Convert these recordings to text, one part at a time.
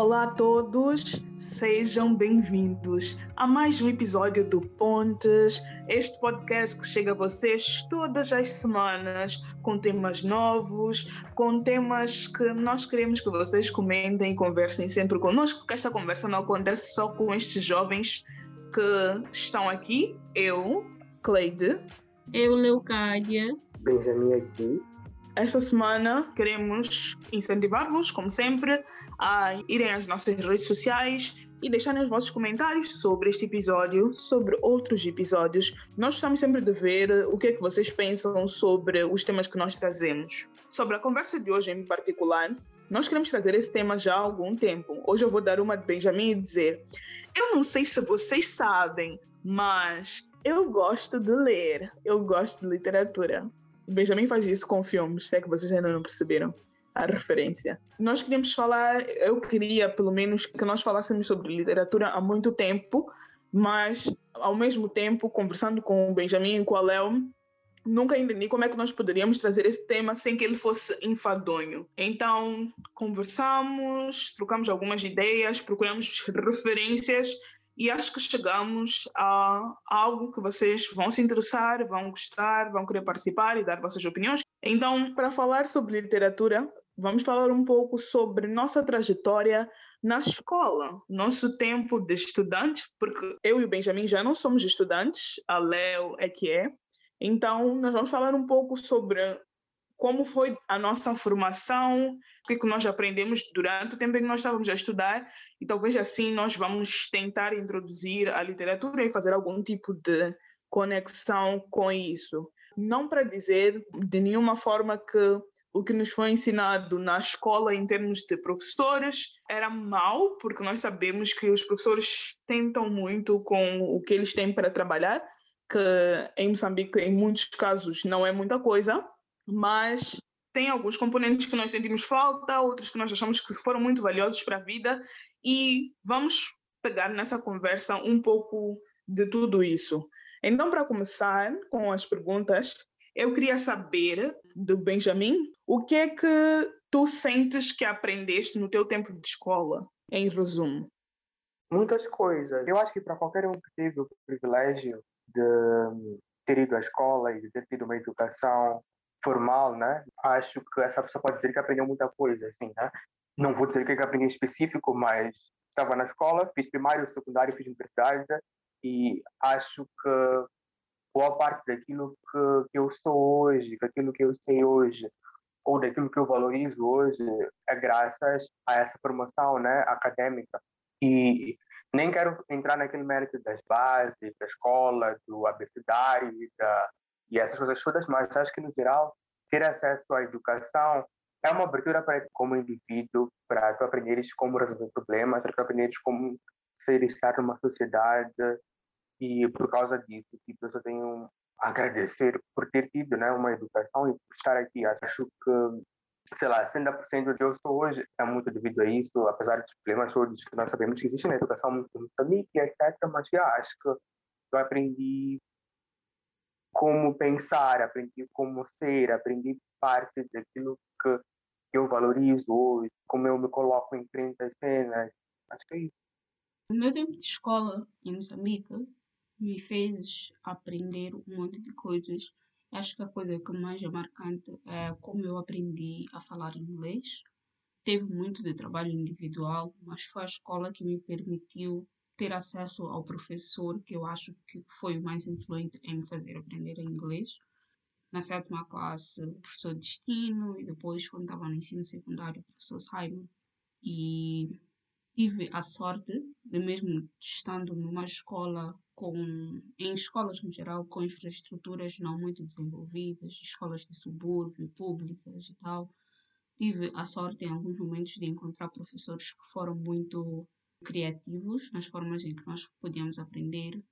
Olá a todos, sejam bem-vindos a mais um episódio do Pontes, este podcast que chega a vocês todas as semanas com temas novos, com temas que nós queremos que vocês comentem e conversem sempre conosco, porque esta conversa não acontece só com estes jovens que estão aqui, eu, Cleide, eu, Leucádia, Benjamin aqui esta semana queremos incentivar-vos, como sempre, a irem às nossas redes sociais e deixarem os vossos comentários sobre este episódio, sobre outros episódios. Nós gostamos sempre de ver o que é que vocês pensam sobre os temas que nós trazemos. Sobre a conversa de hoje em particular, nós queremos trazer esse tema já há algum tempo. Hoje eu vou dar uma de Benjamin e dizer: Eu não sei se vocês sabem, mas eu gosto de ler, eu gosto de literatura. Benjamin faz isso com filmes, se é que vocês ainda não perceberam a referência. Nós queríamos falar, eu queria pelo menos que nós falássemos sobre literatura há muito tempo, mas ao mesmo tempo, conversando com o Benjamin e com a Léo, nunca entendi como é que nós poderíamos trazer esse tema sem que ele fosse enfadonho. Então, conversamos, trocamos algumas ideias, procuramos referências e acho que chegamos a algo que vocês vão se interessar, vão gostar, vão querer participar e dar vossas opiniões. Então, para falar sobre literatura, vamos falar um pouco sobre nossa trajetória na escola, nosso tempo de estudante, porque eu e o Benjamin já não somos estudantes, a Léo é que é. Então, nós vamos falar um pouco sobre como foi a nossa formação, o que, é que nós aprendemos durante o tempo em que nós estávamos a estudar, e talvez assim nós vamos tentar introduzir a literatura e fazer algum tipo de conexão com isso. Não para dizer de nenhuma forma que o que nos foi ensinado na escola em termos de professores era mau, porque nós sabemos que os professores tentam muito com o que eles têm para trabalhar, que em Moçambique, em muitos casos, não é muita coisa mas tem alguns componentes que nós sentimos falta, outros que nós achamos que foram muito valiosos para a vida e vamos pegar nessa conversa um pouco de tudo isso. Então, para começar com as perguntas, eu queria saber do Benjamin o que é que tu sentes que aprendeste no teu tempo de escola, em resumo. Muitas coisas. Eu acho que para qualquer um que teve o privilégio de ter ido à escola e de ter tido uma educação formal, né? Acho que essa pessoa pode dizer que aprendeu muita coisa, assim, né? Não vou dizer o que é aprendi em específico, mas estava na escola, fiz primário, secundário, fiz universidade e acho que boa parte daquilo que, que eu sou hoje, daquilo que eu sei hoje, ou daquilo que eu valorizo hoje, é graças a essa formação, né, acadêmica. E nem quero entrar naquele mérito das bases, da escola, do abecedário, da, e essas coisas todas, mas acho que no geral ter acesso à educação é uma abertura para como indivíduo, para tu aprenderes como resolver problemas, para tu aprenderes como ser estar numa sociedade e por causa disso, tipo, eu só tenho a agradecer por ter tido, né, uma educação e por estar aqui. Acho que, sei lá, 60% de eu sou hoje é muito devido a isso, apesar dos problemas todos que nós sabemos que existem na educação muito Moçambique, etc. Mas já acho que eu aprendi como pensar, aprendi como ser, aprendi parte daquilo que eu valorizo hoje, como eu me coloco em frente às cenas. Acho que é isso. O meu tempo de escola em Moçambique me fez aprender um monte de coisas. Acho que a coisa que mais é marcante é como eu aprendi a falar inglês. Teve muito de trabalho individual, mas foi a escola que me permitiu ter acesso ao professor, que eu acho que foi o mais influente em me fazer aprender inglês. Na sétima classe, o professor Destino, e depois, quando estava no ensino secundário, o professor Simon. E tive a sorte de, mesmo estando numa escola com, em escolas no geral, com infraestruturas não muito desenvolvidas, escolas de subúrbio, públicas e tal, tive a sorte em alguns momentos de encontrar professores que foram muito criativos nas formas em que nós podíamos aprender.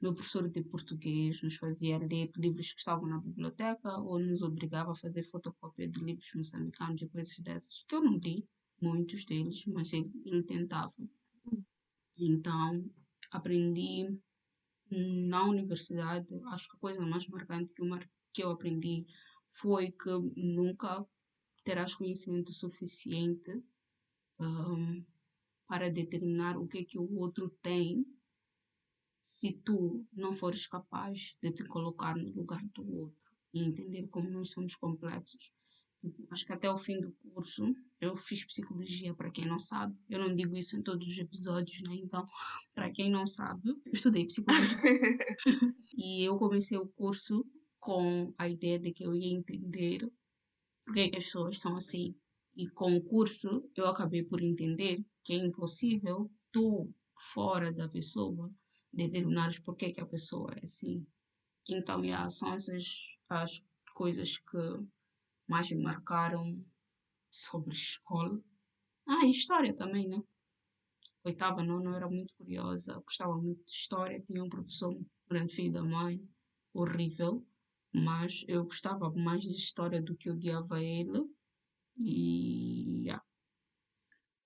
Meu professor de português nos fazia ler livros que estavam na biblioteca ou nos obrigava a fazer fotocópia de livros moçambicanos e coisas dessas, que eu não li muitos deles, mas ele tentava. Então, aprendi na universidade, acho que a coisa mais marcante que eu, que eu aprendi foi que nunca terás conhecimento suficiente um, para determinar o que é que o outro tem se tu não fores capaz de te colocar no lugar do outro e entender como nós somos complexos. Tipo, acho que até o fim do curso eu fiz psicologia, para quem não sabe. Eu não digo isso em todos os episódios, né? Então, para quem não sabe, eu estudei psicologia. e eu comecei o curso com a ideia de que eu ia entender por que, que as pessoas são assim. E com o curso, eu acabei por entender que é impossível tu, fora da pessoa, determinares por que, que a pessoa é assim. Então, yeah, são essas as coisas que mais me marcaram sobre escola. Ah, e história também, né? Oitava, não, não era muito curiosa, gostava muito de história. Tinha um professor, grande filho da mãe, horrível, mas eu gostava mais de história do que odiava ele. E. Yeah.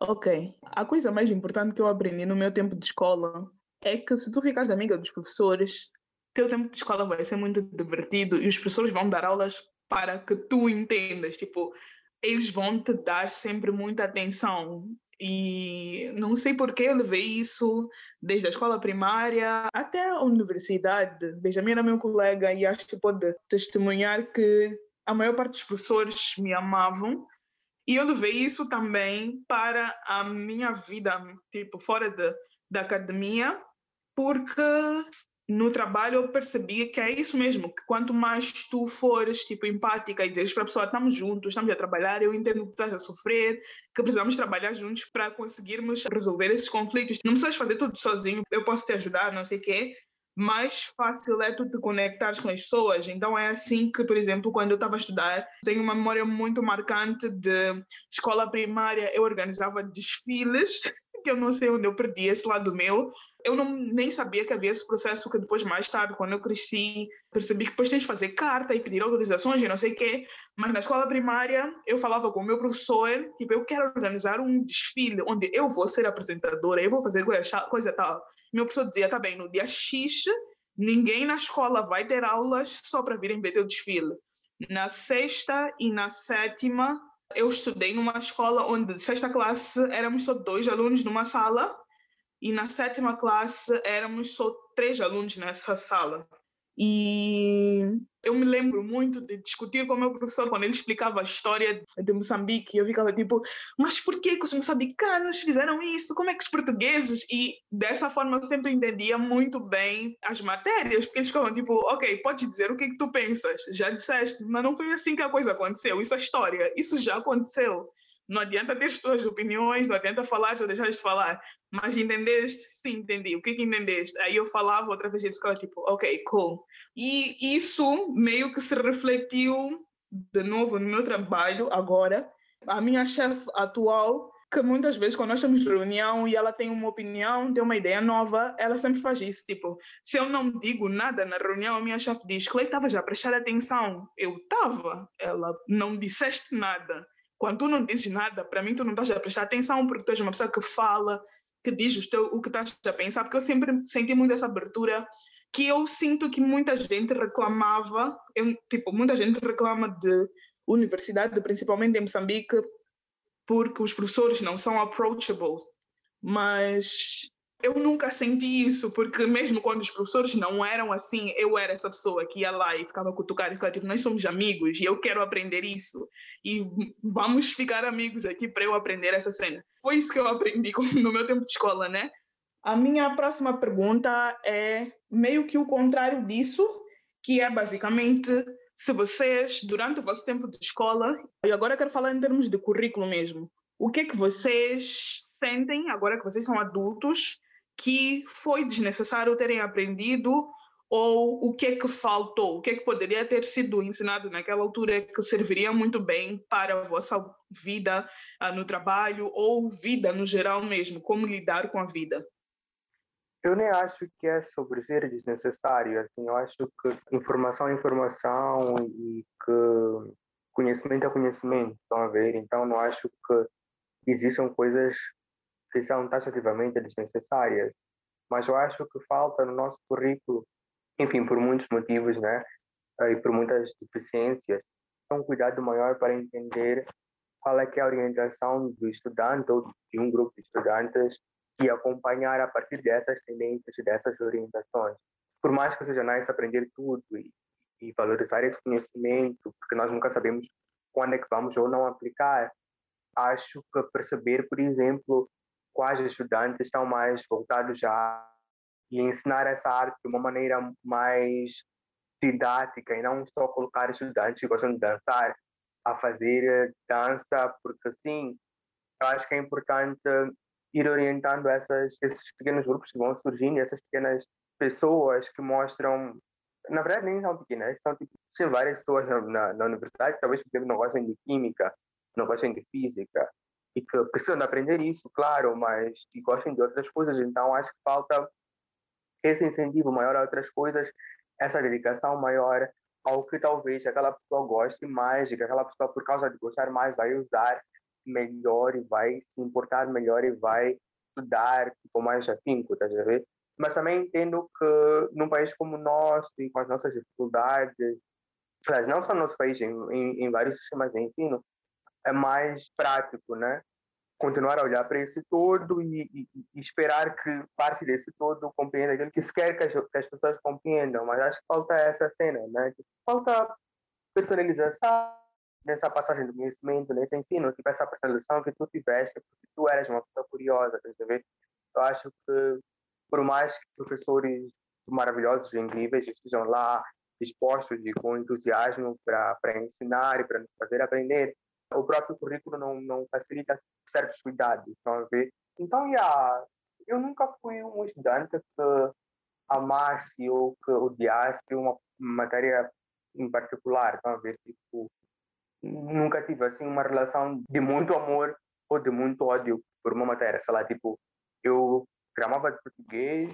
Ok. A coisa mais importante que eu aprendi no meu tempo de escola é que se tu ficares amiga dos professores, teu tempo de escola vai ser muito divertido e os professores vão dar aulas para que tu entendas. Tipo, eles vão te dar sempre muita atenção. E não sei porque eu levei isso desde a escola primária até a universidade. Benjamin era meu colega e acho que pode testemunhar que a maior parte dos professores me amavam. E eu levei isso também para a minha vida, tipo, fora de, da academia, porque no trabalho eu percebi que é isso mesmo, que quanto mais tu fores tipo empática e dizes para a pessoa estamos juntos, estamos a trabalhar, eu entendo que estás a sofrer, que precisamos trabalhar juntos para conseguirmos resolver esses conflitos. Não precisas fazer tudo sozinho, eu posso te ajudar, não sei o quê. Mais fácil é tu te conectares com as pessoas. Então é assim que, por exemplo, quando eu estava a estudar, tenho uma memória muito marcante de escola primária, eu organizava desfiles que eu não sei onde eu perdi esse lado meu. Eu não, nem sabia que havia esse processo que depois, mais tarde, quando eu cresci, percebi que depois tens de fazer carta e pedir autorizações e não sei o quê. Mas na escola primária, eu falava com o meu professor, tipo, eu quero organizar um desfile onde eu vou ser apresentadora, eu vou fazer coisa, coisa tal. Meu professor dizia, tá bem, no dia X, ninguém na escola vai ter aulas só para virem ver teu desfile. Na sexta e na sétima, eu estudei numa escola onde, de sexta classe, éramos só dois alunos numa sala e na sétima classe éramos só três alunos nessa sala. E eu me lembro muito de discutir com o meu professor quando ele explicava a história de Moçambique. Eu ficava tipo, mas por que, que os moçambicanos fizeram isso? Como é que os portugueses? E dessa forma eu sempre entendia muito bem as matérias, porque eles ficavam tipo, ok, pode dizer o que, que tu pensas, já disseste, mas não foi assim que a coisa aconteceu. Isso é história, isso já aconteceu. Não adianta ter as tuas opiniões, não adianta falar ou deixar de falar. Mas entendeste? Sim, entendi. O que que entendeste? Aí eu falava outra vez e ficava tipo, ok, cool. E isso meio que se refletiu de novo no meu trabalho agora. A minha chefe atual, que muitas vezes quando nós temos reunião e ela tem uma opinião, tem uma ideia nova, ela sempre faz isso. Tipo, se eu não digo nada na reunião, a minha chefe diz, Clay, estava já a prestar atenção. Eu estava. Ela, não disseste nada quando tu não dizes nada, para mim tu não estás a prestar atenção porque tu és uma pessoa que fala, que diz o, teu, o que estás a pensar, porque eu sempre senti muito essa abertura que eu sinto que muita gente reclamava, eu, tipo, muita gente reclama de universidade, principalmente em Moçambique, porque os professores não são approachable. Mas eu nunca senti isso, porque mesmo quando os professores não eram assim, eu era essa pessoa que ia lá e ficava cutucando e ficava tipo, nós somos amigos e eu quero aprender isso e vamos ficar amigos aqui para eu aprender essa cena. Foi isso que eu aprendi no meu tempo de escola, né? A minha próxima pergunta é meio que o contrário disso, que é basicamente se vocês, durante o vosso tempo de escola, e agora quero falar em termos de currículo mesmo, o que é que vocês sentem, agora que vocês são adultos, que foi desnecessário terem aprendido ou o que é que faltou, o que é que poderia ter sido ensinado naquela altura que serviria muito bem para a vossa vida uh, no trabalho ou vida no geral mesmo, como lidar com a vida? Eu nem acho que é sobre ser desnecessário, assim, eu acho que informação é informação e que conhecimento é conhecimento, estão a ver? Então não acho que existam coisas que são taxativamente desnecessárias, mas eu acho que falta no nosso currículo, enfim, por muitos motivos, né, e por muitas deficiências, um cuidado maior para entender qual é que é a orientação do estudante ou de um grupo de estudantes e acompanhar a partir dessas tendências e dessas orientações. Por mais que seja nice aprender tudo e, e valorizar esse conhecimento, porque nós nunca sabemos quando é que vamos ou não aplicar, acho que perceber, por exemplo, quais estudantes estão mais voltados já e ensinar essa arte de uma maneira mais didática e não só colocar estudantes que gostam de dançar a fazer dança, porque sim, eu acho que é importante ir orientando essas, esses pequenos grupos que vão surgindo, essas pequenas pessoas que mostram, na verdade nem são pequenas, são tipo, várias pessoas na, na, na universidade talvez por exemplo, não gostem de química, não gostem de física, e que precisam de aprender isso, claro, mas que gostem de outras coisas, então acho que falta esse incentivo maior a outras coisas, essa dedicação maior ao que talvez aquela pessoa goste mais, de que aquela pessoa, por causa de gostar mais, vai usar melhor e vai se importar melhor e vai estudar com mais afinco, tá ver? Mas também entendo que num país como o nosso, e com as nossas dificuldades, não só no nosso país, em, em vários sistemas de ensino, é mais prático, né? continuar a olhar para esse todo e, e, e, esperar que parte desse todo compreenda aquilo que se quer que as, que as pessoas compreendam, mas acho que falta essa cena, né? Falta personalização nessa passagem do conhecimento, nesse ensino, tipo essa personalização que tu tiveste, porque tu eras uma pessoa curiosa, tá? Eu acho que por mais que professores maravilhosos incríveis estejam lá dispostos e com entusiasmo para ensinar e para nos fazer aprender, o próprio currículo não, não facilita certos cuidados, estão a ver? Então, yeah, eu nunca fui um estudante que amasse ou que odiasse uma matéria em particular, estão a ver? Tipo, nunca tive assim uma relação de muito amor ou de muito ódio por uma matéria, sei lá, tipo, eu gramava de português,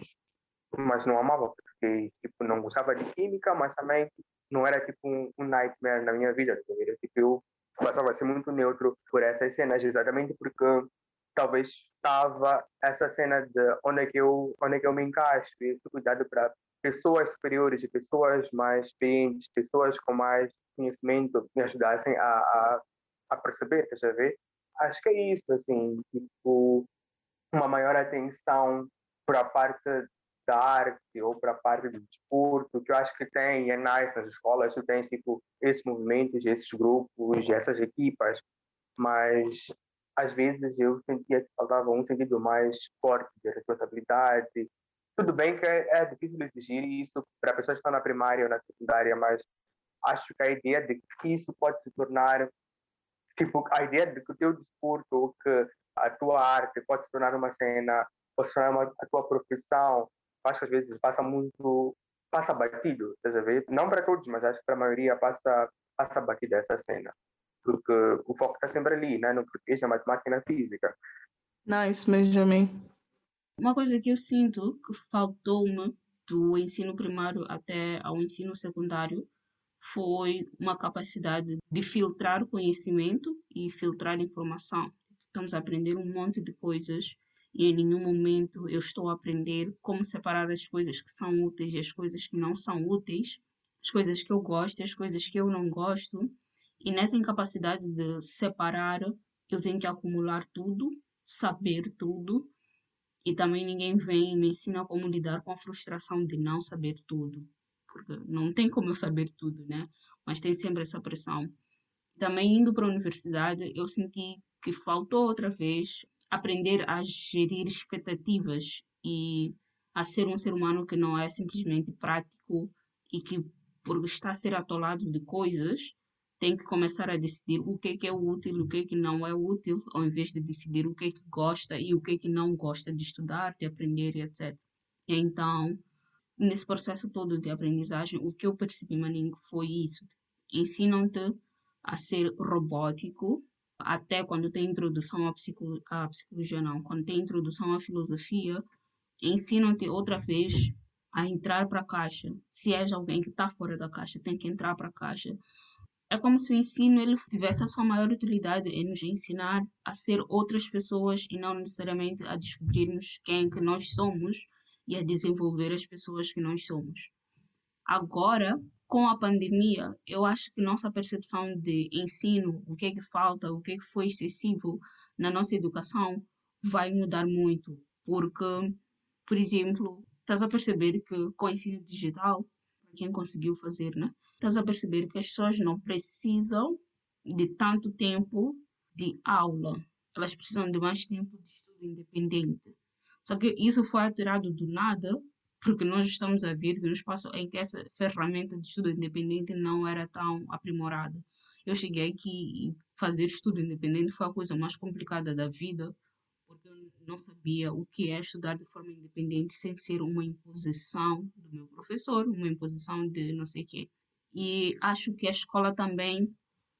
mas não amava português, tipo, não gostava de química, mas também não era tipo um, um nightmare na minha vida, tipo, eu passava a ser muito neutro por essas cenas, exatamente porque talvez estava essa cena de onde é que eu, onde é que eu me encaixo, e esse cuidado para pessoas superiores pessoas mais experientes, pessoas com mais conhecimento me ajudassem a, a, a perceber, quer ver? Acho que é isso, assim, tipo, uma maior atenção para a parte da arte ou para a parte do desporto, que eu acho que tem, é nice nas escolas, tu tens tipo esses movimentos, esses grupos, essas equipas, mas às vezes eu sentia que faltava um sentido mais forte de responsabilidade. Tudo bem que é, é difícil exigir isso para pessoas que estão na primária ou na secundária, mas acho que a ideia de que isso pode se tornar, tipo, a ideia de que o teu desporto ou que a tua arte pode se tornar uma cena, pode se tornar uma, a tua profissão, acho que às vezes passa muito, passa batido, estás a ver? Não para todos, mas acho que para a maioria passa, passa batido essa cena. Porque o foco está sempre ali, né? no português, na matemática e na física. Nice, Benjamin. Uma coisa que eu sinto que faltou-me do ensino primário até ao ensino secundário foi uma capacidade de filtrar conhecimento e filtrar informação. Estamos a aprender um monte de coisas e em nenhum momento eu estou a aprender como separar as coisas que são úteis e as coisas que não são úteis, as coisas que eu gosto e as coisas que eu não gosto. E nessa incapacidade de separar, eu tenho que acumular tudo, saber tudo, e também ninguém vem e me ensina como lidar com a frustração de não saber tudo porque não tem como eu saber tudo, né? Mas tem sempre essa pressão. Também indo para a universidade, eu senti que faltou outra vez aprender a gerir expectativas e a ser um ser humano que não é simplesmente prático e que por estar a ser atolado de coisas tem que começar a decidir o que é, que é útil, o que é que não é útil, ao invés de decidir o que é que gosta e o que é que não gosta de estudar, de aprender e etc. Então, nesse processo todo de aprendizagem, o que eu percebi, Maninho, foi isso. Ensinam-te a ser robótico, até quando tem introdução à, psico, à psicologia, não, quando tem introdução à filosofia, ensinam-te outra vez a entrar para a caixa. Se és alguém que está fora da caixa, tem que entrar para a caixa. É como se o ensino ele tivesse a sua maior utilidade em nos ensinar a ser outras pessoas e não necessariamente a descobrirmos quem é que nós somos e a desenvolver as pessoas que nós somos. Agora, com a pandemia, eu acho que nossa percepção de ensino, o que é que falta, o que é que foi excessivo na nossa educação, vai mudar muito. Porque, por exemplo, estás a perceber que com o ensino digital, quem conseguiu fazer, né? Estás a perceber que as pessoas não precisam de tanto tempo de aula. Elas precisam de mais tempo de estudo independente. Só que isso foi alterado do nada porque nós estamos a vir de um espaço em que essa ferramenta de estudo independente não era tão aprimorada. Eu cheguei aqui e fazer estudo independente foi a coisa mais complicada da vida, porque eu não sabia o que é estudar de forma independente sem ser uma imposição do meu professor, uma imposição de não sei o quê. E acho que a escola também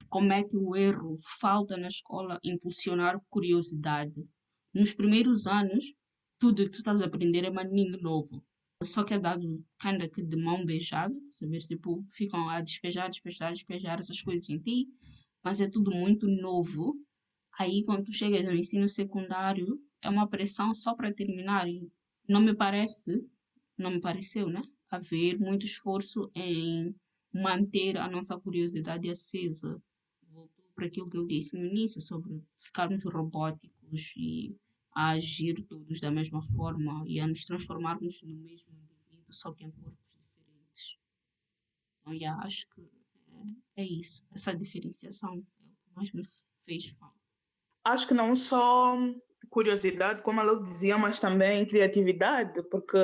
comete o erro, falta na escola impulsionar curiosidade. Nos primeiros anos, tudo que tu estás a aprender é maninho novo só que é dado kinda que de mão beijada, sabes? Tipo, ficam a despejar, despejar, despejar essas coisas em ti, mas é tudo muito novo. Aí, quando tu chegas no ensino secundário, é uma pressão só para terminar e não me parece, não me pareceu, né? Haver muito esforço em manter a nossa curiosidade acesa. Voltou para aquilo que eu disse no início sobre ficarmos robóticos e a agir todos da mesma forma e a nos transformarmos no mesmo indivíduo, só que em corpos diferentes. Então, yeah, acho que é, é isso. Essa diferenciação é o que mais me fez falta. Acho que não só curiosidade, como ela dizia, mas também criatividade, porque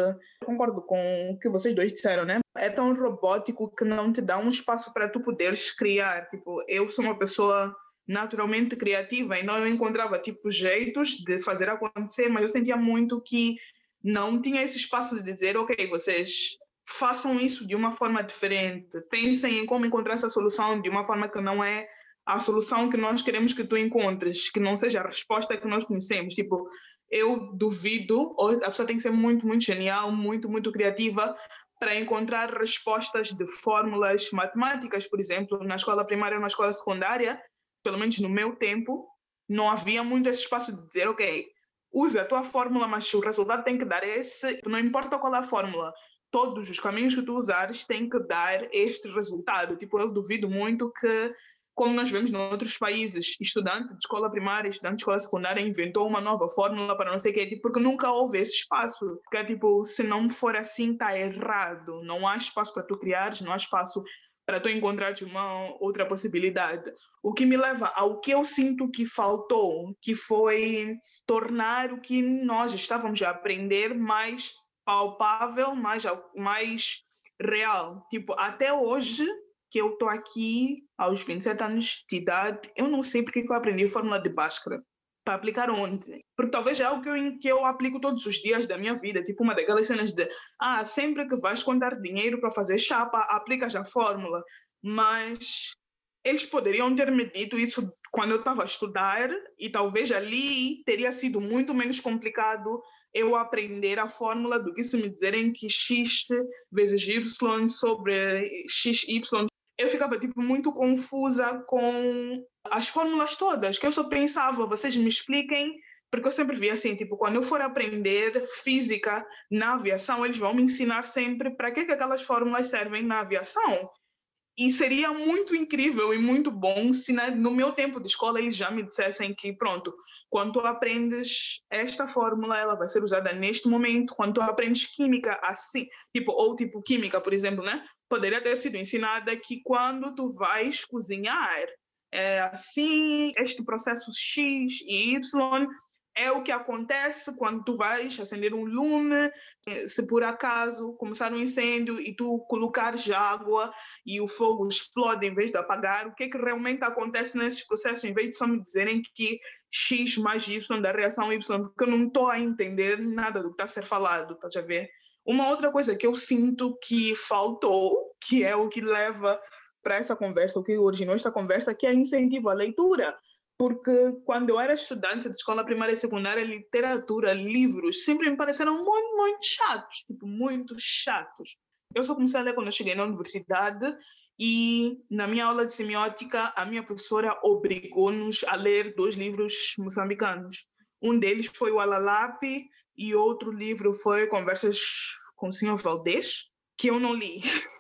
concordo com o que vocês dois disseram, né? É tão robótico que não te dá um espaço para tu poderes criar. Tipo, eu sou uma pessoa naturalmente criativa, então eu encontrava tipo jeitos de fazer acontecer, mas eu sentia muito que não tinha esse espaço de dizer, ok, vocês façam isso de uma forma diferente, pensem em como encontrar essa solução de uma forma que não é a solução que nós queremos que tu encontres, que não seja a resposta que nós conhecemos. Tipo, eu duvido, a pessoa tem que ser muito, muito genial, muito, muito criativa para encontrar respostas de fórmulas matemáticas, por exemplo, na escola primária ou na escola secundária, pelo menos no meu tempo, não havia muito esse espaço de dizer, ok, usa a tua fórmula, mas o resultado tem que dar esse, não importa qual é a fórmula, todos os caminhos que tu usares têm que dar este resultado. Tipo, eu duvido muito que, como nós vemos em outros países, estudante de escola primária, estudante de escola secundária inventou uma nova fórmula para não sei o quê, tipo, porque nunca houve esse espaço. Porque, tipo, se não for assim, está errado. Não há espaço para tu criares, não há espaço para tu encontrares uma outra possibilidade. O que me leva ao que eu sinto que faltou, que foi tornar o que nós estávamos a aprender mais palpável, mais, mais real. Tipo, até hoje, que eu estou aqui aos 27 anos de idade, eu não sei porque eu aprendi fórmula de Bhaskara para aplicar onde? Porque talvez é algo que eu, que eu aplico todos os dias da minha vida, tipo uma daquelas cenas de, ah, sempre que vais contar dinheiro para fazer chapa, aplicas a fórmula. Mas eles poderiam ter me dito isso quando eu estava a estudar e talvez ali teria sido muito menos complicado eu aprender a fórmula do que se me dizerem que x vezes y sobre xy eu ficava tipo muito confusa com as fórmulas todas, que eu só pensava, vocês me expliquem, porque eu sempre via assim, tipo, quando eu for aprender física na aviação, eles vão me ensinar sempre para que, que aquelas fórmulas servem na aviação. E seria muito incrível e muito bom se no meu tempo de escola eles já me dissessem que, pronto, quando tu aprendes esta fórmula, ela vai ser usada neste momento, quando tu aprendes química assim, tipo, ou tipo química, por exemplo, né? Poderia ter sido ensinada que quando tu vais cozinhar, é assim, este processo X e Y é o que acontece quando tu vais acender um lume, eh, se por acaso começar um incêndio e tu colocares água e o fogo explode em vez de apagar, o que é que realmente acontece nesses processos, em vez de só me dizerem que X mais Y da reação Y, porque eu não estou a entender nada do que está a ser falado, estás a ver? Uma outra coisa que eu sinto que faltou, que é o que leva para essa conversa, o que originou esta conversa, que é incentivo à leitura porque quando eu era estudante de escola primária e secundária, literatura, livros, sempre me pareceram muito, muito chatos, tipo, muito chatos. Eu só comecei a ler quando eu cheguei na universidade e na minha aula de semiótica, a minha professora obrigou-nos a ler dois livros moçambicanos. Um deles foi o Alalape e outro livro foi Conversas com o Senhor Valdez, que eu não li.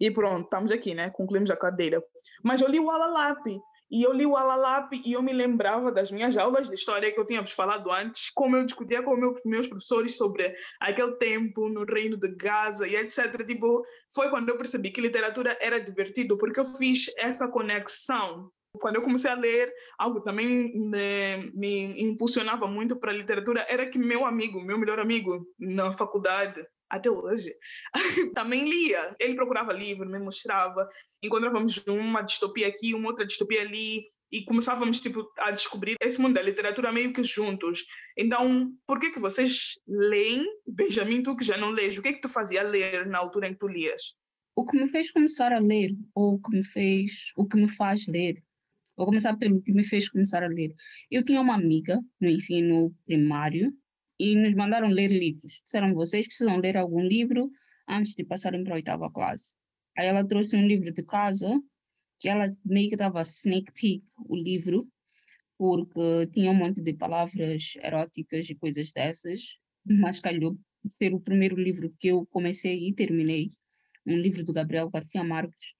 E pronto, estamos aqui, né? Concluímos a cadeira. Mas eu li o Alalap. E eu li o Alalap e eu me lembrava das minhas aulas de história que eu tinha vos falado antes, como eu discutia com meu, meus professores sobre aquele tempo no reino de Gaza e etc. Tipo, foi quando eu percebi que literatura era divertido, porque eu fiz essa conexão quando eu comecei a ler, algo também me, me impulsionava muito para a literatura era que meu amigo, meu melhor amigo na faculdade, até hoje, também lia. Ele procurava livro, me mostrava, encontrávamos uma distopia aqui, uma outra distopia ali, e começávamos tipo a descobrir esse mundo da literatura meio que juntos. Então, por que que vocês leem, Benjamin, tu que já não lês, o que que tu fazia ler na altura em que tu lias? O que me fez começar a ler, ou o que me fez, o que me faz ler, Vou começar pelo que me fez começar a ler. Eu tinha uma amiga no ensino primário e nos mandaram ler livros. Disseram vocês precisam ler algum livro antes de passarem para a oitava classe. Aí ela trouxe um livro de casa que ela meio que dava sneak peek o livro porque tinha um monte de palavras eróticas e coisas dessas, mas calhou ser o primeiro livro que eu comecei e terminei, um livro do Gabriel Garcia Marques,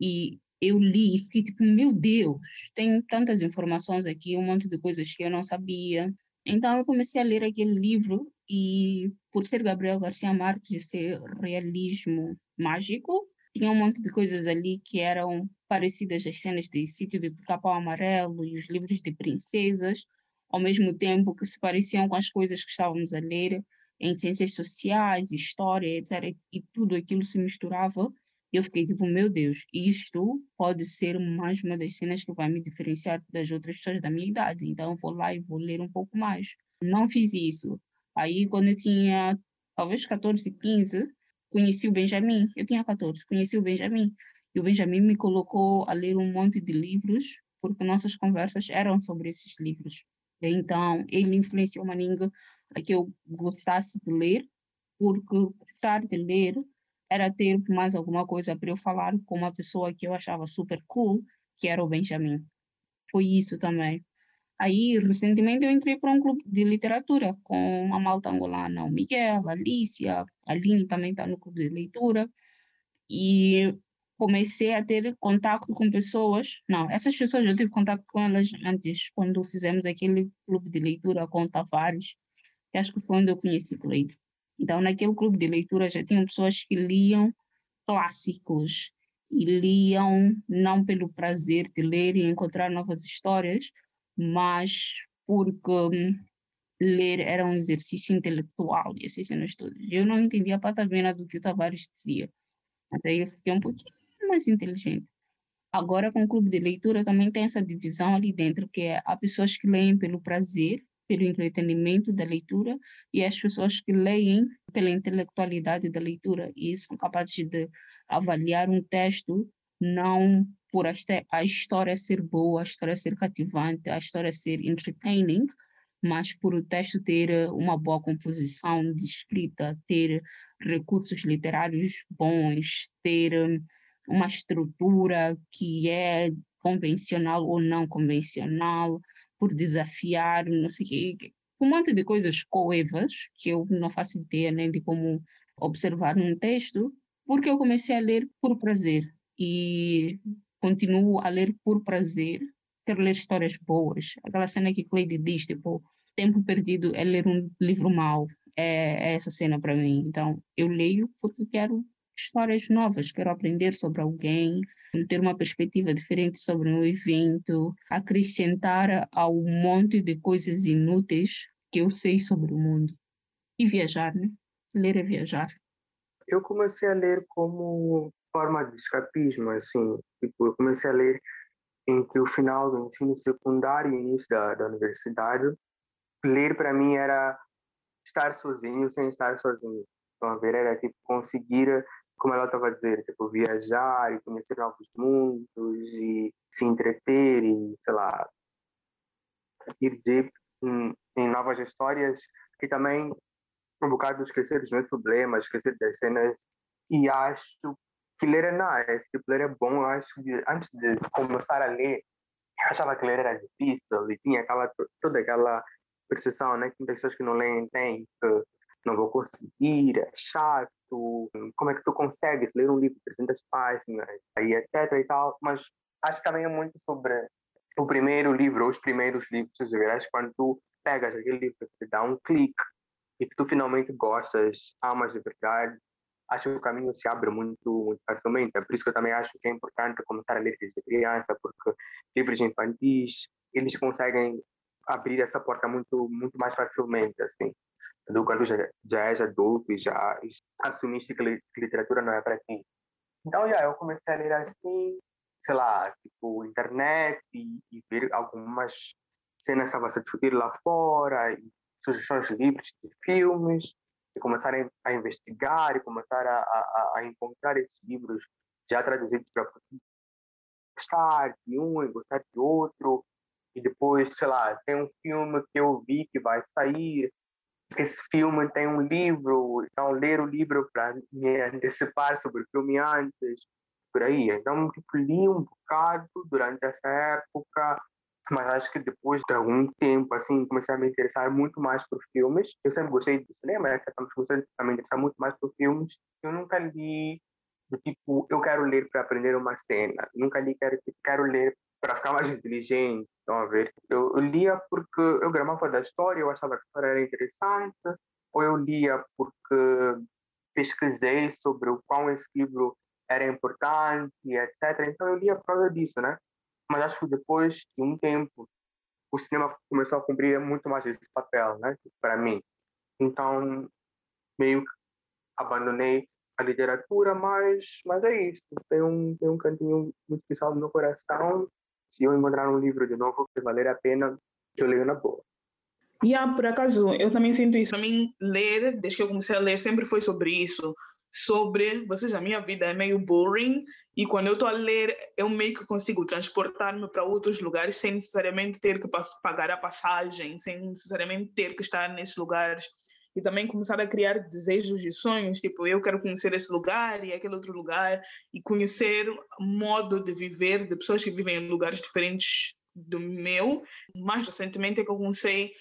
e eu li e fiquei tipo, meu Deus, tem tantas informações aqui, um monte de coisas que eu não sabia. Então eu comecei a ler aquele livro e por ser Gabriel Garcia Marques, ser realismo mágico, tinha um monte de coisas ali que eram parecidas às cenas de Sítio de Capão Amarelo e os livros de princesas, ao mesmo tempo que se pareciam com as coisas que estávamos a ler em ciências sociais, história, etc. E tudo aquilo se misturava eu fiquei tipo, meu Deus, isto pode ser mais uma das cenas que vai me diferenciar das outras pessoas da minha idade. Então eu vou lá e vou ler um pouco mais. Não fiz isso. Aí quando eu tinha talvez 14, 15, conheci o Benjamin. Eu tinha 14, conheci o Benjamin. E o Benjamin me colocou a ler um monte de livros, porque nossas conversas eram sobre esses livros. Então, ele influenciou Maninga a que eu gostasse de ler, porque gostar de ler era ter mais alguma coisa para eu falar com uma pessoa que eu achava super cool, que era o Benjamin. Foi isso também. Aí, recentemente, eu entrei para um clube de literatura com a malta angolana, o Miguel, a Alicia, a Aline também está no clube de leitura. E comecei a ter contato com pessoas. Não, essas pessoas eu tive contato com elas antes, quando fizemos aquele clube de leitura com o Tavares, que acho que foi onde eu conheci o Cleide. Então, naquele clube de leitura já tinham pessoas que liam clássicos e liam não pelo prazer de ler e encontrar novas histórias, mas porque hum, ler era um exercício intelectual e essas cenas. Eu não entendia a patavena do que o Tavares dizia, aí eu fiquei um pouquinho mais inteligente. Agora, com o clube de leitura, também tem essa divisão ali dentro, que é há pessoas que leem pelo prazer pelo entretenimento da leitura e as pessoas que leem pela intelectualidade da leitura e são capazes de avaliar um texto não por a história ser boa, a história ser cativante, a história ser entertaining, mas por o texto ter eh, uma boa composição de escrita, ter recursos literários bons, ter eh, uma estrutura que é convencional ou não convencional, por desafiar, não sei o quê, um monte de coisas coevas que eu não faço ideia nem de como observar num texto, porque eu comecei a ler por prazer e continuo a ler por prazer, quero ler histórias boas. Aquela cena que Cleide diz, tipo, tempo perdido é ler um livro mau, é, é essa cena para mim. Então, eu leio porque quero histórias novas, quero aprender sobre alguém, ter uma perspectiva diferente sobre um evento, acrescentar ao monte de coisas inúteis que eu sei sobre o mundo. E viajar, né? Ler é viajar. Eu comecei a ler como forma de escapismo, assim. Tipo, eu comecei a ler entre o final do ensino secundário e início da, da universidade. Ler para mim era estar sozinho sem estar sozinho. Então, a ver, era tipo conseguir como ela estava dizer, tipo, viajar e conhecer novos mundos e se entreter e, sei lá, ir deep em, em novas histórias e também um bocado esquecer dos meus problemas, esquecer das cenas. E acho que ler é nice, tipo, ler é bom, eu acho que antes de começar a ler, eu achava que ler era difícil e tinha aquela, toda aquela percepção, né, que muitas pessoas que não leem têm, que não vou conseguir, é chato, tu, como é que tu consegues ler um livro de 300 páginas, aí etc e tal, mas acho que também é muito sobre o primeiro livro, ou os primeiros livros, acho quando tu pegas aquele livro que te dá um clique e que tu finalmente gostas, amas de verdade, acho que o caminho se abre muito, muito facilmente. É por isso que eu também acho que é importante começar a ler desde criança, porque livros infantis, eles conseguem abrir essa porta muito, muito mais facilmente, assim, do quando já, já és adulto e já assumiste que literatura não é para ti. Então, já, eu comecei a ler assim, sei lá, tipo, internet e, e ver algumas cenas que estavam a discutir lá fora, e sugestões livres de filmes, e começar a investigar e começar a, a, a, encontrar esses livros já traduzidos para gostar de um e gostar de outro, e depois, sei lá, tem um filme que eu vi que vai sair, esse filme tem um livro, então ler o livro para me antecipar sobre o filme antes, por aí. Então, tipo, li um bocado durante essa época, mas acho que depois de algum tempo, assim, comecei a me interessar muito mais por filmes. Eu sempre gostei de cinema, né? Mas comecei a me interessar muito mais por filmes. Eu nunca li do tipo, eu quero ler para aprender uma cena. Nunca li, quero, quero ler para ficar mais inteligente. Estão a ver? Eu, eu lia porque eu gramava da história, eu achava que a história era interessante, ou eu lia porque pesquisei sobre o quão esse livro era importante, etc. Então eu lia por causa disso, né? Mas acho que depois de um tempo, o cinema começou a cumprir muito mais esse papel, né? Para mim. Então, meio que abandonei a literatura, mas, mas é isso. Tem um, tem um cantinho muito especial no meu coração. Se eu encontrar um livro de novo que valer a pena, eu leio na boa. E yeah, por acaso, eu também sinto isso. Para mim, ler, desde que eu comecei a ler, sempre foi sobre isso sobre, vocês, a minha vida é meio boring e quando eu estou a ler, eu meio que consigo transportar-me para outros lugares sem necessariamente ter que pagar a passagem, sem necessariamente ter que estar nesses lugares e também começar a criar desejos e sonhos, tipo, eu quero conhecer esse lugar e aquele outro lugar e conhecer modo de viver de pessoas que vivem em lugares diferentes do meu. Mais recentemente é que eu comecei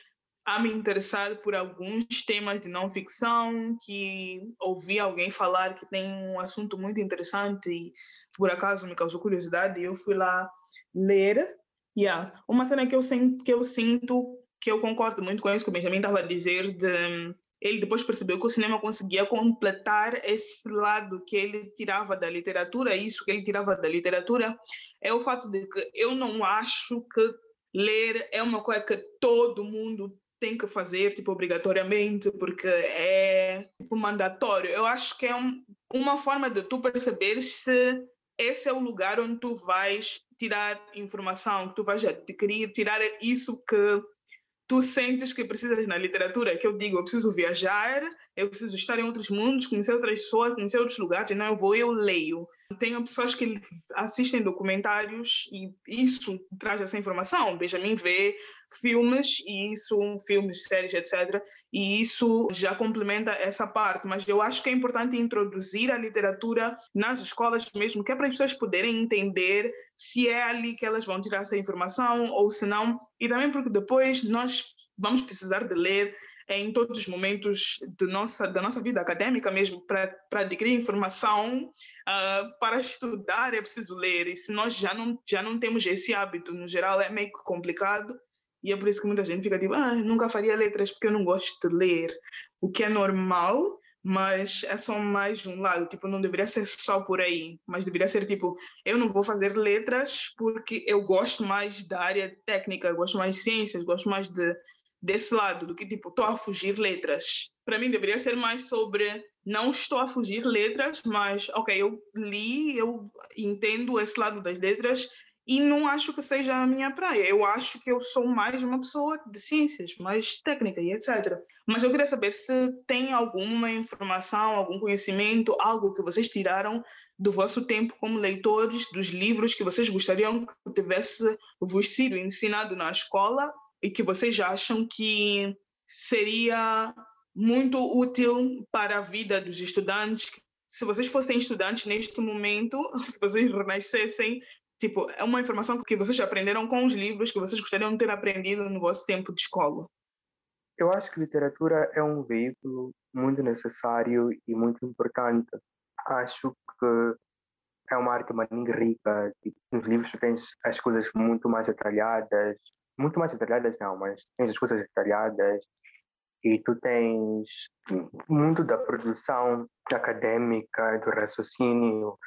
a me interessar por alguns temas de não ficção que ouvi alguém falar que tem um assunto muito interessante e por acaso me causou curiosidade e eu fui lá ler. Yeah. Uma cena que eu, sinto, que eu sinto, que eu concordo muito com isso que o Benjamin estava a dizer, de, ele depois percebeu que o cinema conseguia completar esse lado que ele tirava da literatura, isso que ele tirava da literatura, é o fato de que eu não acho que ler é uma coisa que todo mundo tem que fazer, tipo, obrigatoriamente, porque é tipo, mandatório. Eu acho que é um, uma forma de tu perceber se esse é o lugar onde tu vais tirar informação, que tu vais adquirir, tirar isso que tu sentes que precisas na literatura, que eu digo, eu preciso viajar, eu preciso estar em outros mundos, conhecer outras pessoas, conhecer outros lugares, então eu vou eu leio. Tenho pessoas que assistem documentários e isso traz essa informação. Benjamin vê filmes e isso, filmes, séries, etc. E isso já complementa essa parte. Mas eu acho que é importante introduzir a literatura nas escolas mesmo, que é para as pessoas poderem entender se é ali que elas vão tirar essa informação ou se não. E também porque depois nós vamos precisar de ler em todos os momentos de nossa, da nossa vida acadêmica mesmo, para adquirir informação, uh, para estudar é preciso ler. E se nós já não, já não temos esse hábito, no geral é meio complicado. E é por isso que muita gente fica tipo, ah, nunca faria letras porque eu não gosto de ler. O que é normal, mas é só mais um lado. Tipo, não deveria ser só por aí, mas deveria ser tipo, eu não vou fazer letras porque eu gosto mais da área técnica, gosto mais de ciências, gosto mais de desse lado, do que tipo, estou a fugir letras. Para mim deveria ser mais sobre não estou a fugir letras, mas ok, eu li, eu entendo esse lado das letras e não acho que seja a minha praia. Eu acho que eu sou mais uma pessoa de ciências, mais técnica e etc. Mas eu queria saber se tem alguma informação, algum conhecimento, algo que vocês tiraram do vosso tempo como leitores, dos livros que vocês gostariam que tivesse vos sido ensinado na escola e que vocês acham que seria muito útil para a vida dos estudantes. Se vocês fossem estudantes neste momento, se vocês renascessem, tipo, é uma informação que vocês aprenderam com os livros que vocês gostariam de ter aprendido no vosso tempo de escola. Eu acho que literatura é um veículo muito necessário e muito importante. Acho que é uma arte muito rica. Tipo, nos livros tu tens as coisas muito mais detalhadas, muito mais detalhadas não, mas tens as coisas detalhadas e tu tens muito da produção acadêmica, do raciocínio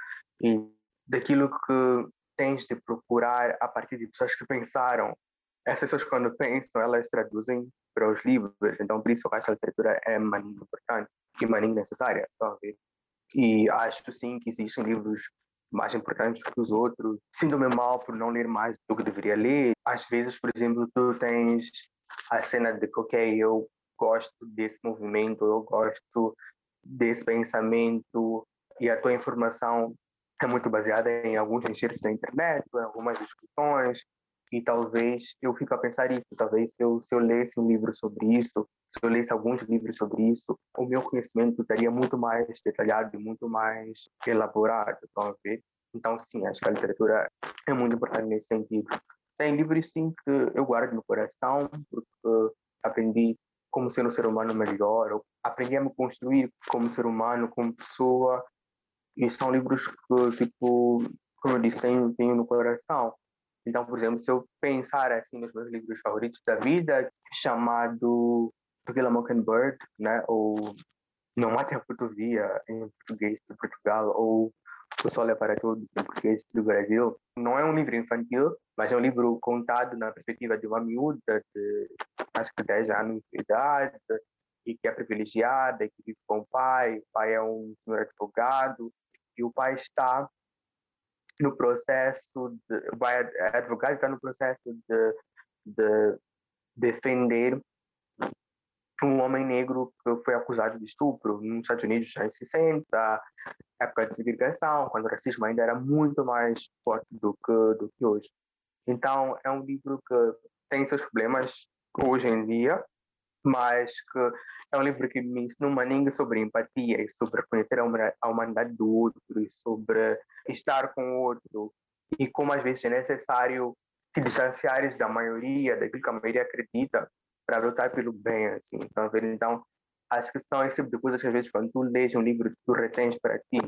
e daquilo que tens de procurar a partir de pessoas que pensaram. Essas pessoas, quando pensam, elas traduzem para os livros. Então, por isso, eu acho que a literatura é muito importante e muito necessária. E acho, sim, que existem livros mais importantes que os outros. Sinto-me mal por não ler mais do que deveria ler. Às vezes, por exemplo, tu tens a cena de que, ok, eu gosto desse movimento, eu gosto desse pensamento e a tua informação é muito baseada em alguns enxertos da internet, em algumas discussões, e talvez eu fico a pensar isso, talvez eu, se eu lesse um livro sobre isso, se eu lesse alguns livros sobre isso, o meu conhecimento estaria muito mais detalhado e muito mais elaborado, estão ver? Então, sim, acho que a literatura é muito importante nesse sentido. Tem livros, sim, que eu guardo no coração, porque aprendi como ser um ser humano melhor, aprendi a me construir como ser humano, como pessoa, e são livros que, tipo, como eu disse, tenho, tenho no coração. Então, por exemplo, se eu pensar assim nos meus livros favoritos da vida, chamado To Kill a Mockingbird, né, ou Não Mate a Fotografia em português de Portugal, ou O Sol é para Todos em português do Brasil, não é um livro infantil, mas é um livro contado na perspectiva de uma miúda de acho que 10 anos de idade e que é privilegiada, que vive com o pai, o pai é um senhor advogado, e o pai está no processo, de, é advogado está no processo de, de defender um homem negro que foi acusado de estupro nos Estados Unidos já em 60, época de segregação, quando o racismo ainda era muito mais forte do que, do que hoje. Então, é um livro que tem seus problemas hoje em dia, mas que é um livro que me ensina uma língua sobre empatia e sobre conhecer a humanidade do outro e sobre estar com o outro e como às vezes é necessário se distanciar da maioria, daquilo que a maioria acredita para lutar pelo bem, assim. Então, então, acho que são esse tipo de coisas que às vezes quando tu lês um livro tu retens para ti,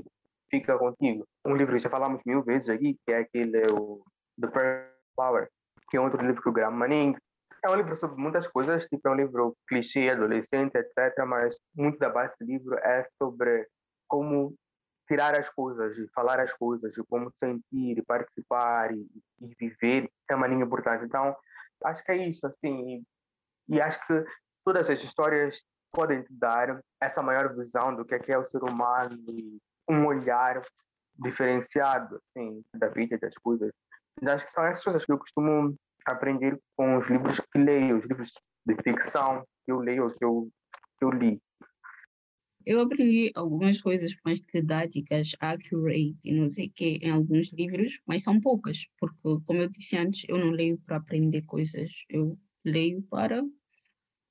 fica contigo. Um livro que já falamos mil vezes aqui, que é aquele o The First Power, que é outro livro que o Graham Manning é um livro sobre muitas coisas, tipo, é um livro clichê, adolescente, etc. Mas muito da base do livro é sobre como tirar as coisas, e falar as coisas, e como sentir, e participar e, e viver é uma linha importante. Então, acho que é isso, assim. E, e acho que todas as histórias podem te dar essa maior visão do que é, que é o ser humano e um olhar diferenciado, assim, da vida das coisas. Então, acho que são essas coisas que eu costumo aprender com os livros que leio, os livros de ficção que eu leio, que eu, que eu li. Eu aprendi algumas coisas mais didáticas, accurate e não sei o que, em alguns livros, mas são poucas, porque, como eu disse antes, eu não leio para aprender coisas, eu leio para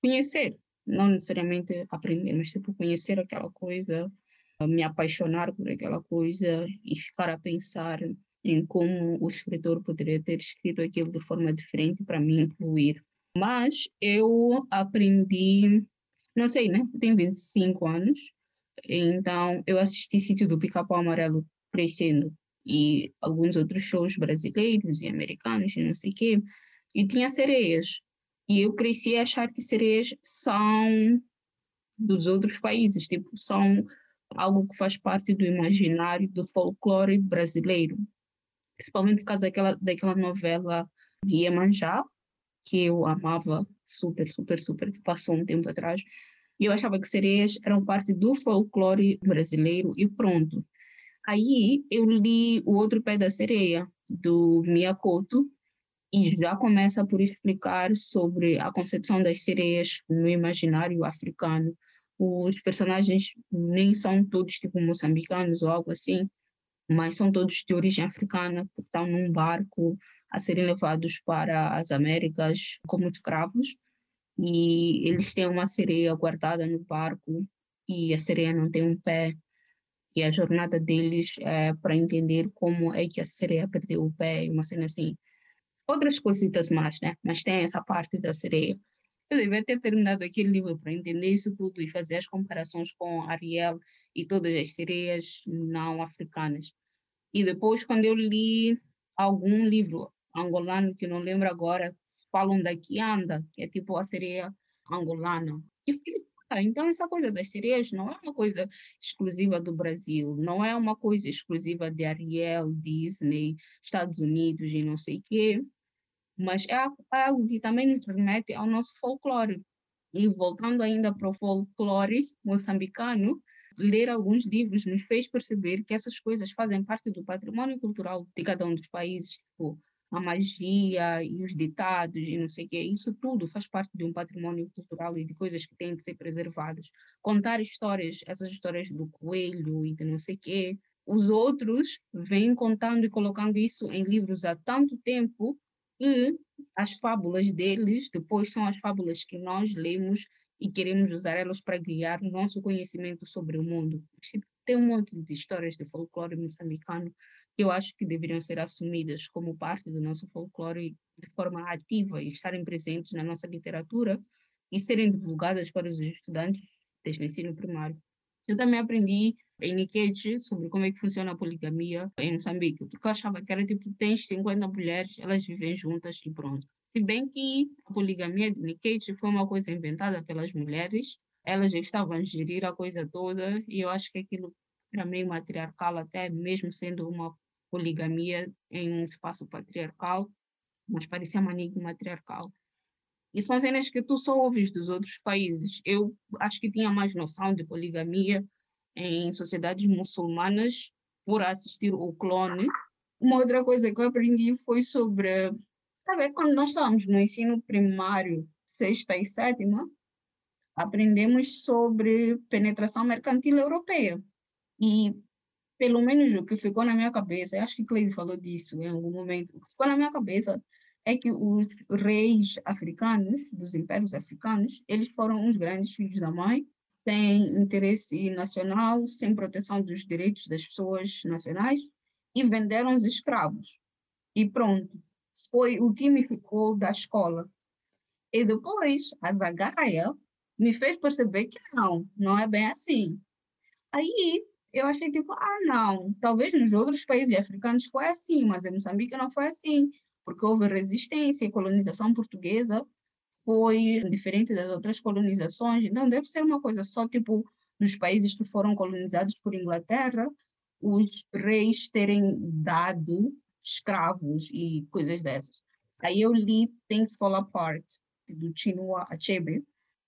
conhecer, não necessariamente aprender, mas tipo conhecer aquela coisa, me apaixonar por aquela coisa e ficar a pensar em como o escritor poderia ter escrito aquilo de forma diferente para me incluir. Mas eu aprendi, não sei, né? Eu tenho 25 anos, então eu assisti Sítio do Pica-Pau Amarelo crescendo e alguns outros shows brasileiros e americanos e não sei o quê, e tinha sereias. E eu cresci a achar que sereias são dos outros países, tipo, são algo que faz parte do imaginário do folclore brasileiro principalmente por causa daquela, daquela novela Iemanjá, que eu amava super, super, super, que passou um tempo atrás. E eu achava que sereias eram parte do folclore brasileiro e pronto. Aí eu li O Outro Pé da Sereia, do Miyakoto, e já começa por explicar sobre a concepção das sereias no imaginário africano. Os personagens nem são todos tipo moçambicanos ou algo assim, mas são todos de origem africana, que estão num barco a serem levados para as Américas como escravos. E eles têm uma sereia guardada no barco e a sereia não tem um pé. E a jornada deles é para entender como é que a sereia perdeu o pé, uma cena assim. Outras cositas mais, né? Mas tem essa parte da sereia. Eu devia ter terminado aquele livro para entender isso tudo e fazer as comparações com Ariel e todas as sereias não africanas. E depois, quando eu li algum livro angolano, que não lembro agora, falam da Kianda, que é tipo a sereia angolana. E ah, então essa coisa das sereias não é uma coisa exclusiva do Brasil, não é uma coisa exclusiva de Ariel, Disney, Estados Unidos e não sei o quê, mas é, é algo que também nos remete ao nosso folclore. E voltando ainda para o folclore moçambicano, ler alguns livros me fez perceber que essas coisas fazem parte do patrimônio cultural de cada um dos países, tipo a magia e os ditados e não sei o quê, isso tudo faz parte de um patrimônio cultural e de coisas que têm que ser preservadas. Contar histórias, essas histórias do coelho e de não sei o quê, os outros vêm contando e colocando isso em livros há tanto tempo que as fábulas deles depois são as fábulas que nós lemos e queremos usar elas para guiar o nosso conhecimento sobre o mundo. Tem um monte de histórias de folclore moçambicano que eu acho que deveriam ser assumidas como parte do nosso folclore de forma ativa e estarem presentes na nossa literatura e serem divulgadas para os estudantes desde o ensino primário. Eu também aprendi em Nikechi sobre como é que funciona a poligamia em Moçambique, porque eu achava que era tipo, tens 50 mulheres, elas vivem juntas e pronto. Se bem que a poligamia de Nikete foi uma coisa inventada pelas mulheres, elas estavam a gerir a coisa toda e eu acho que aquilo era meio matriarcal até, mesmo sendo uma poligamia em um espaço patriarcal, mas parecia maníaco matriarcal. E são cenas que tu só ouves dos outros países. Eu acho que tinha mais noção de poligamia em sociedades muçulmanas por assistir o clone. Uma outra coisa que eu aprendi foi sobre Sabe, quando nós estávamos no ensino primário, sexta e sétima, aprendemos sobre penetração mercantil europeia. E, pelo menos o que ficou na minha cabeça, acho que Cleide falou disso em algum momento, o que ficou na minha cabeça é que os reis africanos, dos impérios africanos, eles foram uns grandes filhos da mãe, sem interesse nacional, sem proteção dos direitos das pessoas nacionais, e venderam os escravos. E pronto foi o que me ficou da escola. E depois, a Zagaia me fez perceber que não, não é bem assim. Aí, eu achei tipo, ah, não, talvez nos outros países africanos foi assim, mas em Moçambique não foi assim, porque houve resistência e colonização portuguesa foi diferente das outras colonizações, então deve ser uma coisa só, tipo, nos países que foram colonizados por Inglaterra, os reis terem dado escravos e coisas dessas. Aí eu li Things Fall Apart, do Chinua Achebe,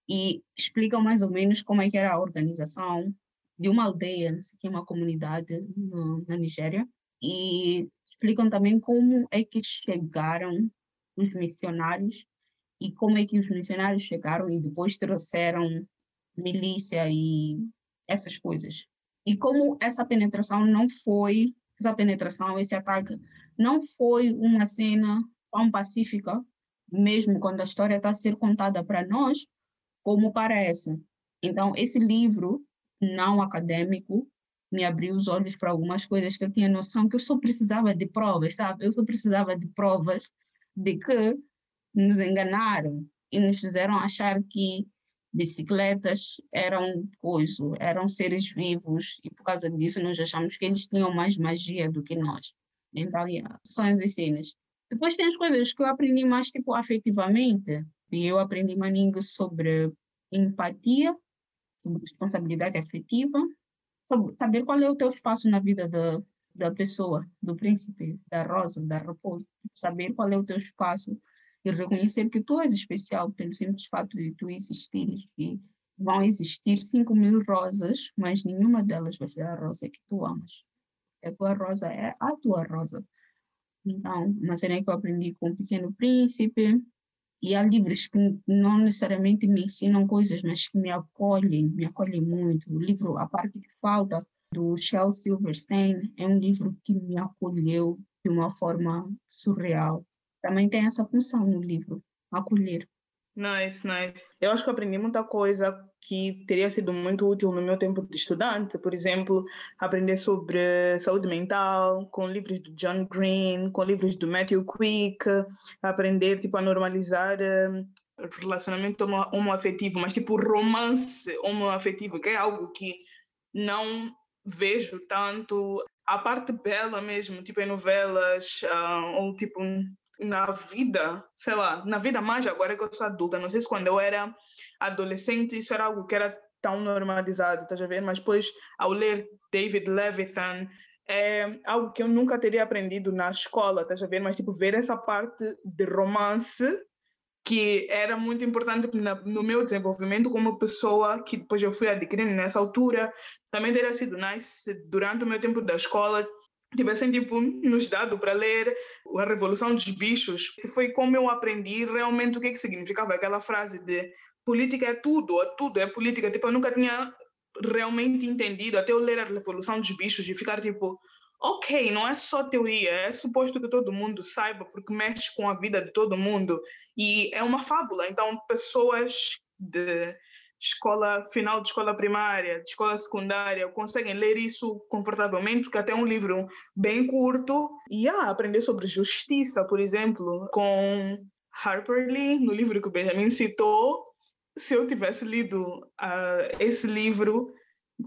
e explica mais ou menos como é que era a organização de uma aldeia, não sei uma comunidade no, na Nigéria, e explicam também como é que chegaram os missionários e como é que os missionários chegaram e depois trouxeram milícia e essas coisas. E como essa penetração não foi, essa penetração, esse ataque não foi uma cena tão pacífica, mesmo quando a história está a ser contada para nós, como parece. Então, esse livro não acadêmico me abriu os olhos para algumas coisas que eu tinha noção que eu só precisava de provas, sabe? Eu só precisava de provas de que nos enganaram e nos fizeram achar que bicicletas eram coisa, eram seres vivos e por causa disso nós achamos que eles tinham mais magia do que nós em avaliações e cenas. Depois tem as coisas que eu aprendi mais, tipo, afetivamente. E eu aprendi maninho sobre empatia, sobre responsabilidade afetiva, sobre saber qual é o teu espaço na vida da, da pessoa, do príncipe, da rosa, da raposa. Saber qual é o teu espaço e reconhecer que tu és especial pelo simples fato de tu existires. E vão existir 5 mil rosas, mas nenhuma delas vai ser a rosa que tu amas a tua rosa é a tua rosa. Então, uma cena que eu aprendi com o Pequeno Príncipe, e há livros que não necessariamente me ensinam coisas, mas que me acolhem, me acolhem muito. O livro A Parte que Falta, do Shel Silverstein, é um livro que me acolheu de uma forma surreal. Também tem essa função no livro, acolher. Nice, nice. Eu acho que aprendi muita coisa que teria sido muito útil no meu tempo de estudante. Por exemplo, aprender sobre saúde mental com livros do John Green, com livros do Matthew Quick, aprender tipo a normalizar uh, relacionamento homoafetivo, mas tipo romance homoafetivo, que é algo que não vejo tanto. A parte bela mesmo, tipo em novelas, uh, ou tipo na vida, sei lá, na vida mais agora que eu sou adulta. Não sei se quando eu era adolescente isso era algo que era tão normalizado, estás a ver? Mas depois, ao ler David Levithan, é algo que eu nunca teria aprendido na escola, estás a ver? Mas, tipo, ver essa parte de romance que era muito importante no meu desenvolvimento como pessoa, que depois eu fui adquirindo nessa altura. Também teria sido nice durante o meu tempo da escola tivessem tipo nos dado para ler a Revolução dos Bichos, que foi como eu aprendi realmente o que, é que significava aquela frase de política é tudo, é tudo é política. Tipo, eu nunca tinha realmente entendido até eu ler a Revolução dos Bichos e ficar tipo, ok, não é só teoria, é suposto que todo mundo saiba porque mexe com a vida de todo mundo e é uma fábula. Então, pessoas de escola final de escola primária, de escola secundária, conseguem ler isso confortavelmente, porque até um livro bem curto. E ah, aprender sobre justiça, por exemplo, com Harper Lee, no livro que o Benjamin citou, se eu tivesse lido uh, esse livro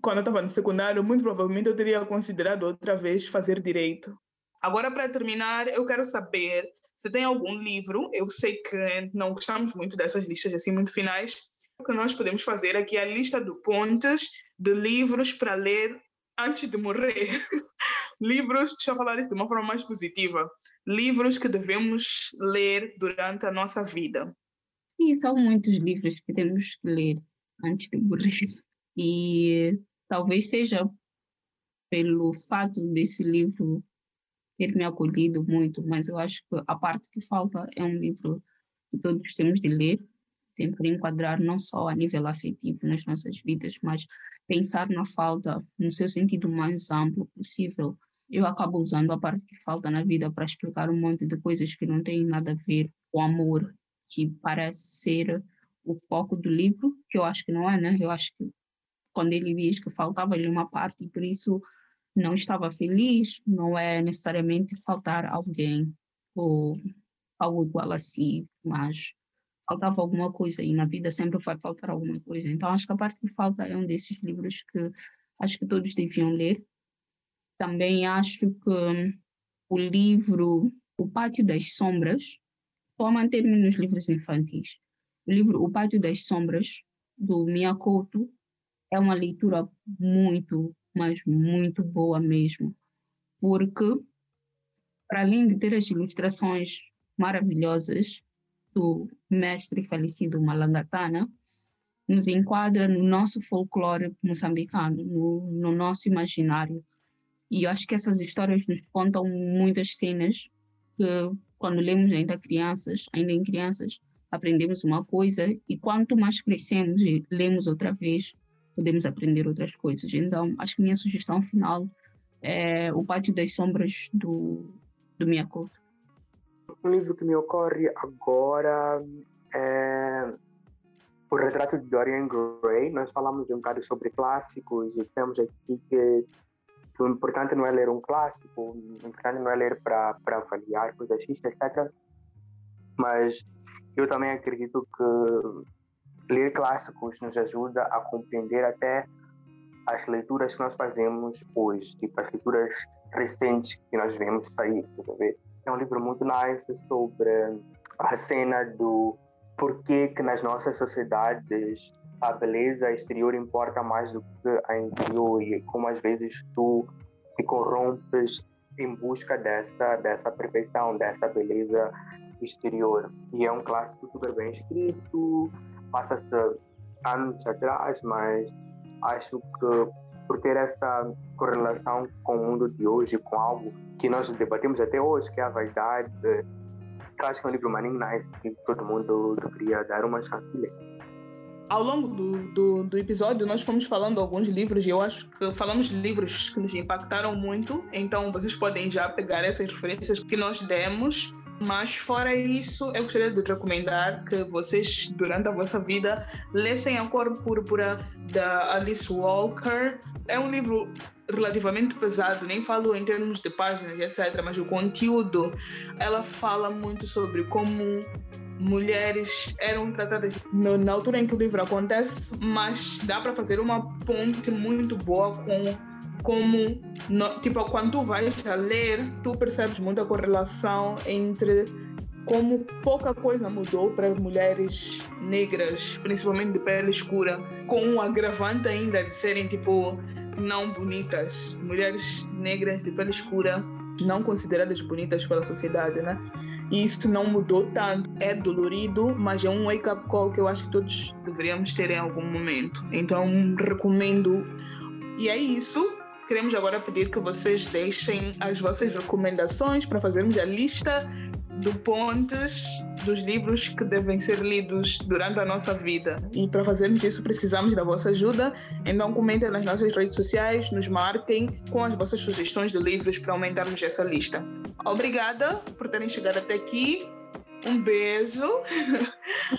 quando eu estava no secundário, muito provavelmente eu teria considerado outra vez fazer direito. Agora, para terminar, eu quero saber se tem algum livro, eu sei que não gostamos muito dessas listas assim muito finais, o que nós podemos fazer aqui é a lista do Pontes de livros para ler antes de morrer. livros, deixa eu falar isso de uma forma mais positiva, livros que devemos ler durante a nossa vida. E são muitos livros que temos que ler antes de morrer. E talvez seja pelo fato desse livro ter me acolhido muito, mas eu acho que a parte que falta é um livro que todos temos de ler, sempre enquadrar não só a nível afetivo nas nossas vidas, mas pensar na falta no seu sentido mais amplo possível. Eu acabo usando a parte que falta na vida para explicar um monte de coisas que não têm nada a ver com amor, que parece ser o foco do livro, que eu acho que não é, né? Eu acho que quando ele diz que faltava-lhe uma parte e por isso não estava feliz, não é necessariamente faltar alguém ou algo igual a si, mas faltava alguma coisa e na vida sempre vai faltar alguma coisa. Então acho que a parte que falta é um desses livros que acho que todos deviam ler. Também acho que o livro O Pátio das Sombras a manter-me nos livros infantis. O livro O Pátio das Sombras, do Miyakoto, é uma leitura muito, mas muito boa mesmo. Porque, para além de ter as ilustrações maravilhosas do mestre falecido Malangatana, nos enquadra no nosso folclore moçambicano, no, no nosso imaginário. E eu acho que essas histórias nos contam muitas cenas que quando lemos ainda crianças, ainda em crianças, aprendemos uma coisa e quanto mais crescemos e lemos outra vez, podemos aprender outras coisas. Então, acho que minha sugestão final é O Pátio das Sombras do, do Miyakoto. Um livro que me ocorre agora é O Retrato de Dorian Gray. Nós falamos um bocado sobre clássicos e temos aqui que o importante não é ler um clássico, o importante não é ler para avaliar coisas X, etc. Mas eu também acredito que ler clássicos nos ajuda a compreender até as leituras que nós fazemos hoje, tipo as leituras recentes que nós vemos sair, ver? É um livro muito nice sobre a cena do porquê que nas nossas sociedades a beleza exterior importa mais do que a interior e como às vezes tu te corrompes em busca dessa dessa perfeição, dessa beleza exterior. E é um clássico super bem escrito, passa-se anos atrás, mas acho que por ter essa correlação com o mundo de hoje, com algo que nós debatemos até hoje, que é a vaidade, acho que é um livro maninho nice que todo mundo deveria dar uma chance de ler ao longo do, do, do, episódio, nós fomos falando alguns livros e eu acho que falamos de livros que nos impactaram muito, então vocês podem já pegar essas referências que nós demos. Mas fora isso, eu gostaria de recomendar que vocês, durante a vossa vida, lessem A Cor Púrpura da Alice Walker. É um livro relativamente pesado, nem falo em termos de páginas, etc., mas o conteúdo, ela fala muito sobre como mulheres eram tratadas no, na altura em que o livro acontece, mas dá para fazer uma ponte muito boa com como no, tipo quando tu vais a ler tu percebes muita correlação entre como pouca coisa mudou para mulheres negras, principalmente de pele escura, com um agravante ainda de serem tipo não bonitas, mulheres negras de pele escura não consideradas bonitas pela sociedade, né? E isso não mudou tanto. É dolorido, mas é um wake-up call que eu acho que todos deveríamos ter em algum momento. Então, recomendo. E é isso. Queremos agora pedir que vocês deixem as vossas recomendações para fazermos a lista do Pontes dos livros que devem ser lidos durante a nossa vida. E para fazermos isso precisamos da vossa ajuda. Então comentem nas nossas redes sociais, nos marquem com as vossas sugestões de livros para aumentarmos essa lista. Obrigada por terem chegado até aqui. Um beijo.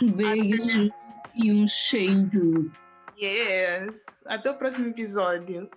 Um beijo e um cheiro. Yes. Até o próximo episódio.